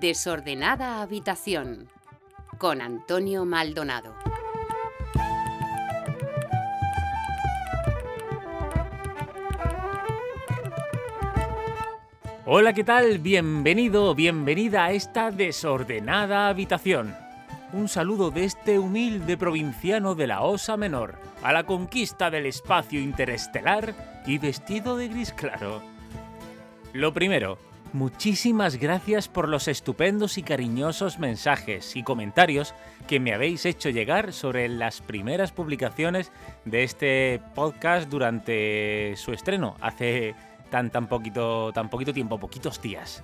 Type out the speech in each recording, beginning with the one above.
Desordenada habitación con Antonio Maldonado. Hola, ¿qué tal? Bienvenido, bienvenida a esta desordenada habitación. Un saludo de este humilde provinciano de la Osa Menor a la conquista del espacio interestelar y vestido de gris claro. Lo primero, muchísimas gracias por los estupendos y cariñosos mensajes y comentarios que me habéis hecho llegar sobre las primeras publicaciones de este podcast durante su estreno hace tan tan poquito tan poquito tiempo, poquitos días.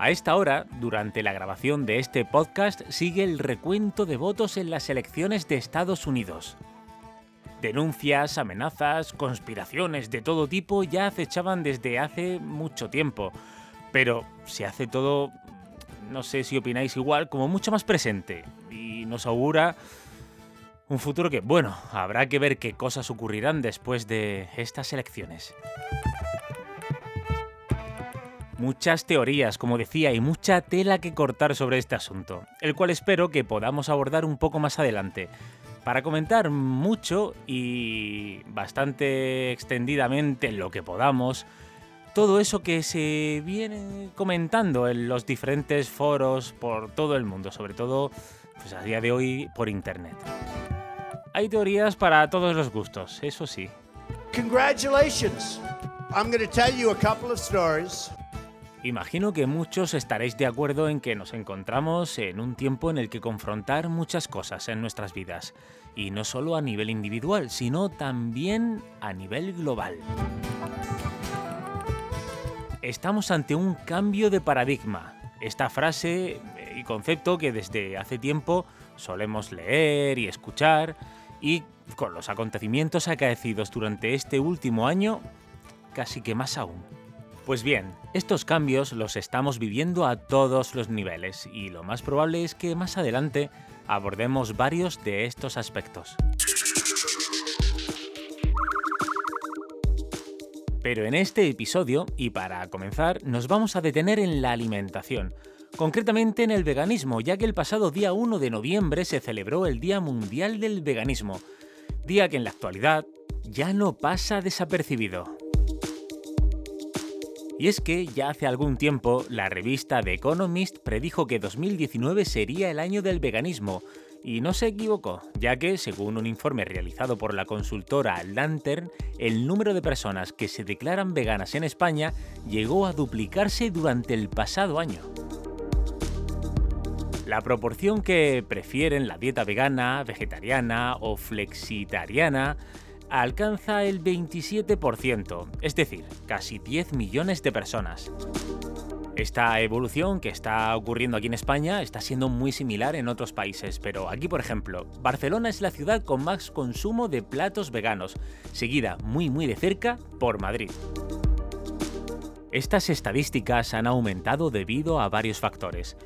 A esta hora, durante la grabación de este podcast, sigue el recuento de votos en las elecciones de Estados Unidos. Denuncias, amenazas, conspiraciones de todo tipo ya acechaban desde hace mucho tiempo, pero se hace todo, no sé si opináis igual, como mucho más presente. Y nos augura un futuro que, bueno, habrá que ver qué cosas ocurrirán después de estas elecciones. Muchas teorías, como decía, y mucha tela que cortar sobre este asunto, el cual espero que podamos abordar un poco más adelante, para comentar mucho y bastante extendidamente lo que podamos, todo eso que se viene comentando en los diferentes foros por todo el mundo, sobre todo pues a día de hoy por internet. Hay teorías para todos los gustos, eso sí. Congratulations. I'm going to tell you a couple. Imagino que muchos estaréis de acuerdo en que nos encontramos en un tiempo en el que confrontar muchas cosas en nuestras vidas, y no solo a nivel individual, sino también a nivel global. Estamos ante un cambio de paradigma. Esta frase y concepto que desde hace tiempo solemos leer y escuchar, y con los acontecimientos acaecidos durante este último año, casi que más aún. Pues bien, estos cambios los estamos viviendo a todos los niveles y lo más probable es que más adelante abordemos varios de estos aspectos. Pero en este episodio, y para comenzar, nos vamos a detener en la alimentación, concretamente en el veganismo, ya que el pasado día 1 de noviembre se celebró el Día Mundial del Veganismo, día que en la actualidad ya no pasa desapercibido. Y es que ya hace algún tiempo la revista The Economist predijo que 2019 sería el año del veganismo, y no se equivocó, ya que, según un informe realizado por la consultora Lantern, el número de personas que se declaran veganas en España llegó a duplicarse durante el pasado año. La proporción que prefieren la dieta vegana, vegetariana o flexitariana alcanza el 27%, es decir, casi 10 millones de personas. Esta evolución que está ocurriendo aquí en España está siendo muy similar en otros países, pero aquí por ejemplo, Barcelona es la ciudad con más consumo de platos veganos, seguida muy muy de cerca por Madrid. Estas estadísticas han aumentado debido a varios factores.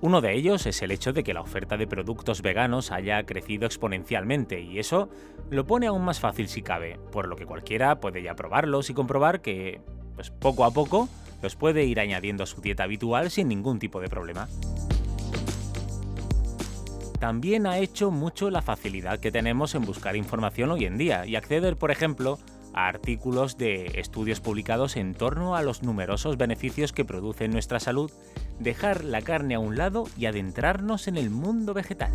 Uno de ellos es el hecho de que la oferta de productos veganos haya crecido exponencialmente y eso lo pone aún más fácil si cabe, por lo que cualquiera puede ya probarlos y comprobar que, pues poco a poco, los puede ir añadiendo a su dieta habitual sin ningún tipo de problema. También ha hecho mucho la facilidad que tenemos en buscar información hoy en día y acceder, por ejemplo, a artículos de estudios publicados en torno a los numerosos beneficios que produce nuestra salud dejar la carne a un lado y adentrarnos en el mundo vegetal.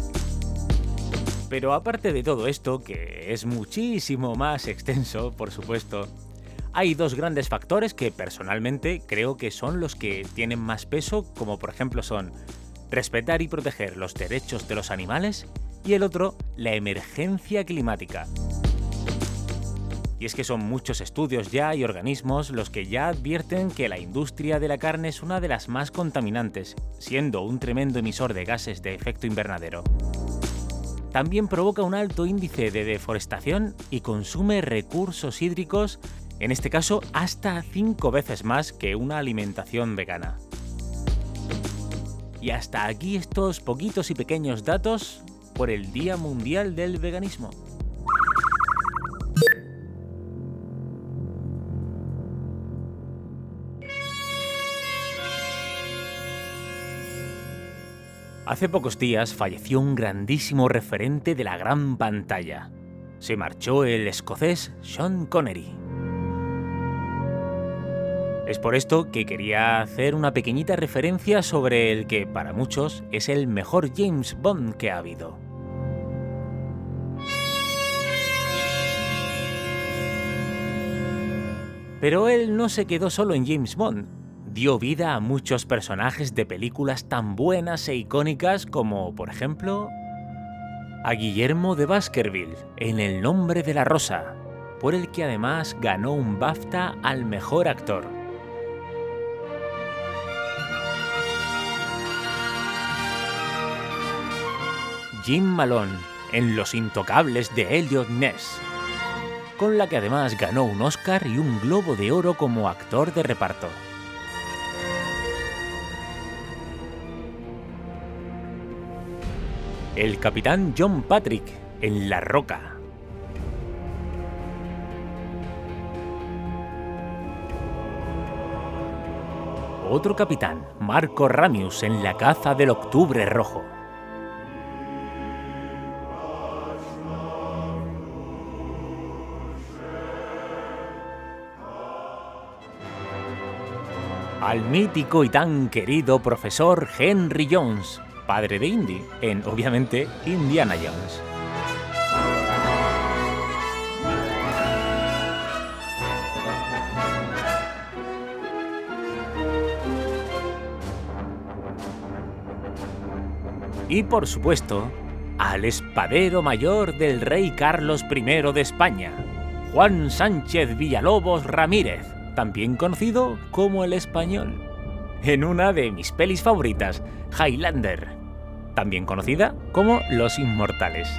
Pero aparte de todo esto, que es muchísimo más extenso, por supuesto, hay dos grandes factores que personalmente creo que son los que tienen más peso, como por ejemplo son respetar y proteger los derechos de los animales y el otro, la emergencia climática. Y es que son muchos estudios ya y organismos los que ya advierten que la industria de la carne es una de las más contaminantes, siendo un tremendo emisor de gases de efecto invernadero. También provoca un alto índice de deforestación y consume recursos hídricos, en este caso hasta 5 veces más que una alimentación vegana. Y hasta aquí estos poquitos y pequeños datos por el Día Mundial del Veganismo. Hace pocos días falleció un grandísimo referente de la gran pantalla. Se marchó el escocés Sean Connery. Es por esto que quería hacer una pequeñita referencia sobre el que para muchos es el mejor James Bond que ha habido. Pero él no se quedó solo en James Bond, dio vida a muchos personajes de películas tan buenas e icónicas como, por ejemplo, a Guillermo de Baskerville en El nombre de la rosa, por el que además ganó un BAFTA al mejor actor. Jim Malone en Los Intocables de Elliot Ness, con la que además ganó un Oscar y un Globo de Oro como actor de reparto. El capitán John Patrick en La Roca. Otro capitán, Marco Ramius en La caza del Octubre Rojo. al mítico y tan querido profesor Henry Jones, padre de Indy, en obviamente Indiana Jones. Y por supuesto, al espadero mayor del rey Carlos I de España, Juan Sánchez Villalobos Ramírez, también conocido como el español, en una de mis pelis favoritas, Highlander, también conocida como Los Inmortales.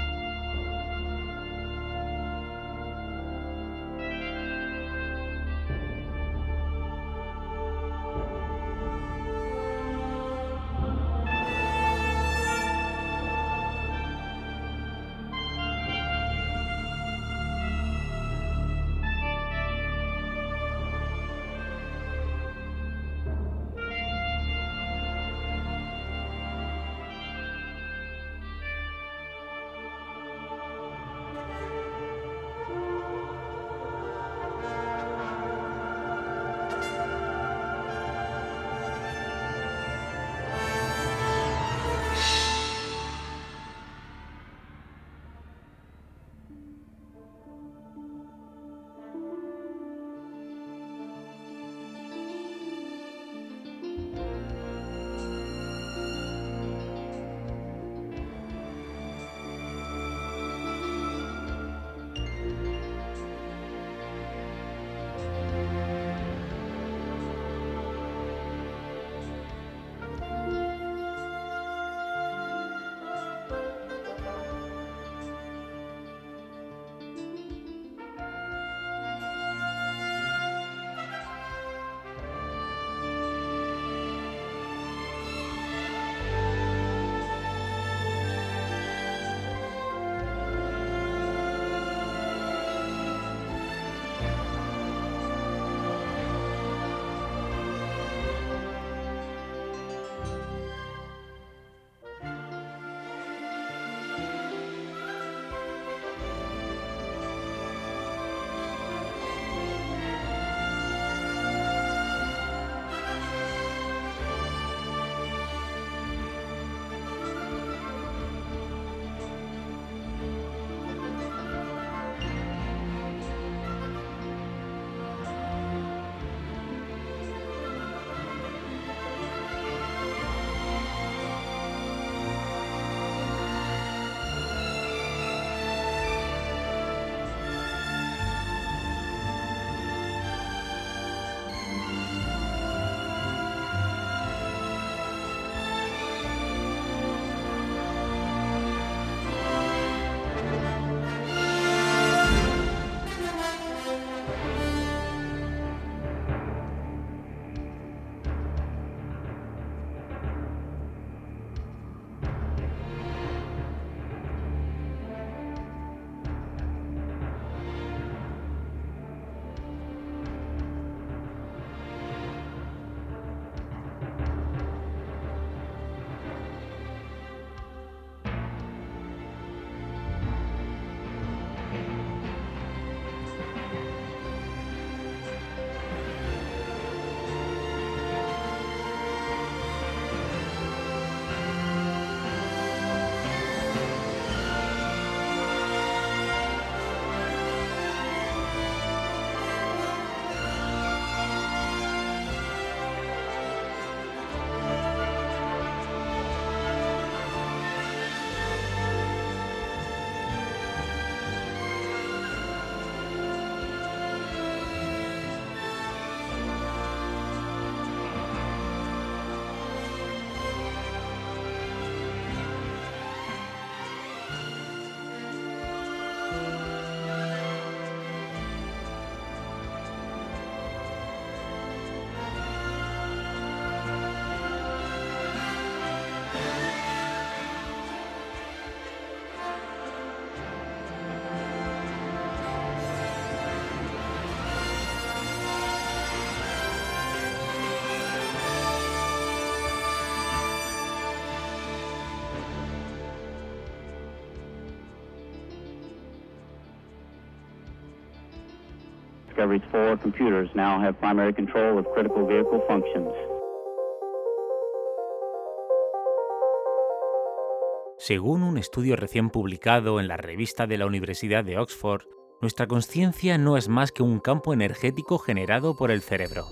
Según un estudio recién publicado en la revista de la Universidad de Oxford, nuestra conciencia no es más que un campo energético generado por el cerebro.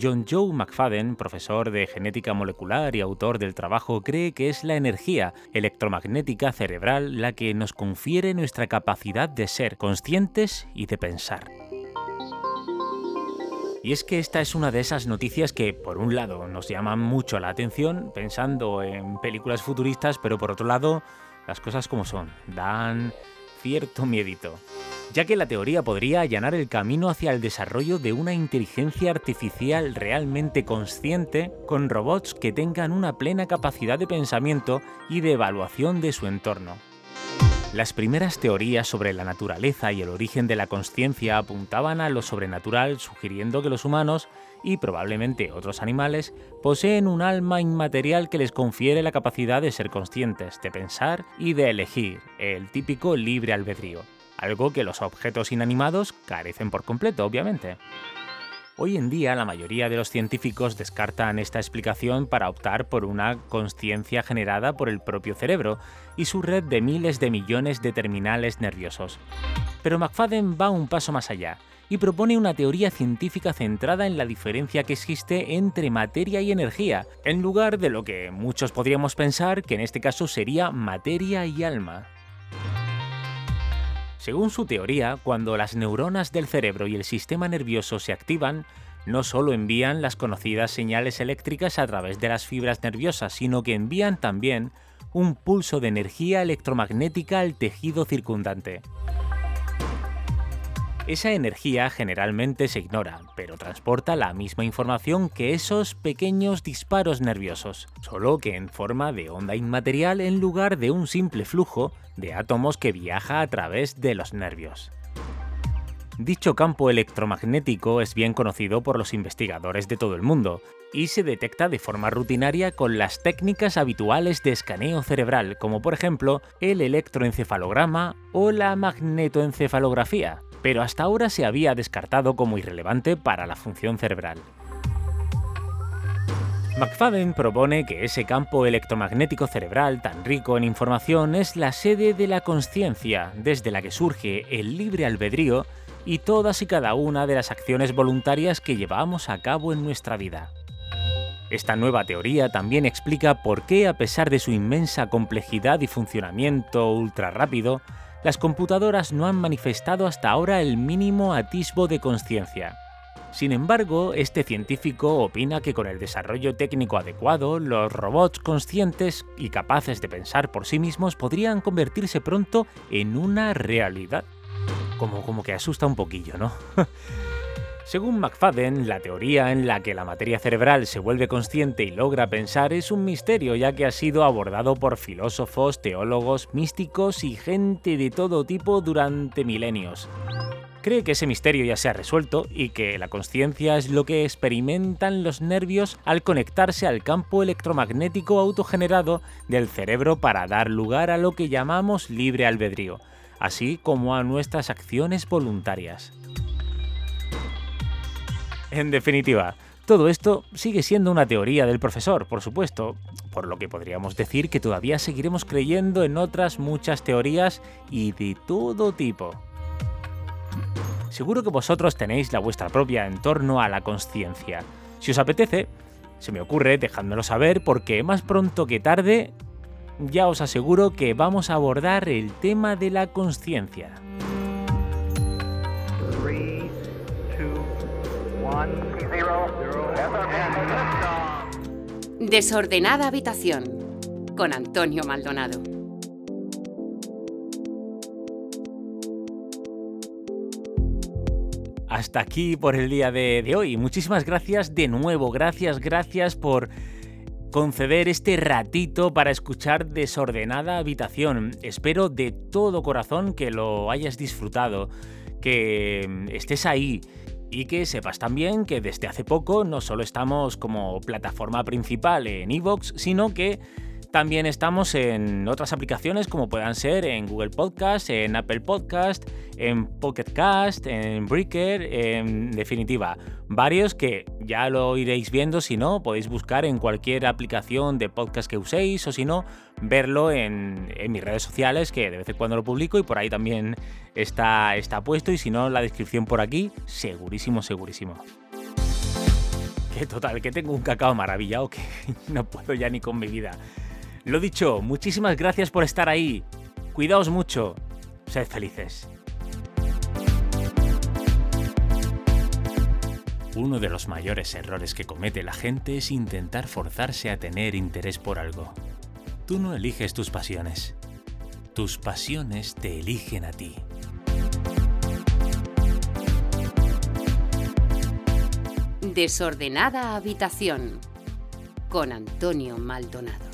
John Joe McFadden, profesor de genética molecular y autor del trabajo, cree que es la energía electromagnética cerebral la que nos confiere nuestra capacidad de ser conscientes y de pensar. Y es que esta es una de esas noticias que, por un lado, nos llaman mucho la atención pensando en películas futuristas, pero por otro lado, las cosas como son, dan cierto miedito ya que la teoría podría allanar el camino hacia el desarrollo de una inteligencia artificial realmente consciente con robots que tengan una plena capacidad de pensamiento y de evaluación de su entorno. Las primeras teorías sobre la naturaleza y el origen de la conciencia apuntaban a lo sobrenatural, sugiriendo que los humanos, y probablemente otros animales, poseen un alma inmaterial que les confiere la capacidad de ser conscientes, de pensar y de elegir, el típico libre albedrío algo que los objetos inanimados carecen por completo, obviamente. Hoy en día la mayoría de los científicos descartan esta explicación para optar por una conciencia generada por el propio cerebro y su red de miles de millones de terminales nerviosos. Pero McFadden va un paso más allá y propone una teoría científica centrada en la diferencia que existe entre materia y energía, en lugar de lo que muchos podríamos pensar que en este caso sería materia y alma. Según su teoría, cuando las neuronas del cerebro y el sistema nervioso se activan, no solo envían las conocidas señales eléctricas a través de las fibras nerviosas, sino que envían también un pulso de energía electromagnética al tejido circundante. Esa energía generalmente se ignora, pero transporta la misma información que esos pequeños disparos nerviosos, solo que en forma de onda inmaterial en lugar de un simple flujo de átomos que viaja a través de los nervios. Dicho campo electromagnético es bien conocido por los investigadores de todo el mundo y se detecta de forma rutinaria con las técnicas habituales de escaneo cerebral, como por ejemplo el electroencefalograma o la magnetoencefalografía pero hasta ahora se había descartado como irrelevante para la función cerebral. McFadden propone que ese campo electromagnético cerebral tan rico en información es la sede de la conciencia, desde la que surge el libre albedrío y todas y cada una de las acciones voluntarias que llevamos a cabo en nuestra vida. Esta nueva teoría también explica por qué, a pesar de su inmensa complejidad y funcionamiento ultra rápido, las computadoras no han manifestado hasta ahora el mínimo atisbo de conciencia. Sin embargo, este científico opina que con el desarrollo técnico adecuado, los robots conscientes y capaces de pensar por sí mismos podrían convertirse pronto en una realidad. Como, como que asusta un poquillo, ¿no? Según McFadden, la teoría en la que la materia cerebral se vuelve consciente y logra pensar es un misterio ya que ha sido abordado por filósofos, teólogos, místicos y gente de todo tipo durante milenios. Cree que ese misterio ya se ha resuelto y que la conciencia es lo que experimentan los nervios al conectarse al campo electromagnético autogenerado del cerebro para dar lugar a lo que llamamos libre albedrío, así como a nuestras acciones voluntarias. En definitiva, todo esto sigue siendo una teoría del profesor, por supuesto, por lo que podríamos decir que todavía seguiremos creyendo en otras muchas teorías y de todo tipo. Seguro que vosotros tenéis la vuestra propia en torno a la conciencia. Si os apetece, se me ocurre dejádmelo saber porque más pronto que tarde ya os aseguro que vamos a abordar el tema de la conciencia. Desordenada habitación con Antonio Maldonado. Hasta aquí por el día de, hoy. Muchísimas gracias de nuevo. Gracias, gracias por conceder este ratito para escuchar Desordenada Habitación. Espero de todo corazón que lo hayas disfrutado, que estés ahí, y que sepas también que desde hace poco no solo estamos como plataforma principal en Evox, sino que También estamos en otras aplicaciones como puedan ser en Google Podcast, en Apple Podcast, en Pocket Cast, en Breaker, en definitiva, varios que ya lo iréis viendo, si no, podéis buscar en cualquier aplicación de podcast que uséis o si no, verlo en, mis redes sociales, que de vez en cuando lo publico y por ahí también está, está puesto y si no, la descripción por aquí, segurísimo, segurísimo. Total, que tengo un cacao maravillado que no puedo ya ni con mi vida. Lo dicho, muchísimas gracias por estar ahí. Cuidaos mucho. Sed felices. Uno de los mayores errores que comete la gente es intentar forzarse a tener interés por algo. Tú no eliges tus pasiones. Tus pasiones te eligen a ti. Desordenada habitación con Antonio Maldonado.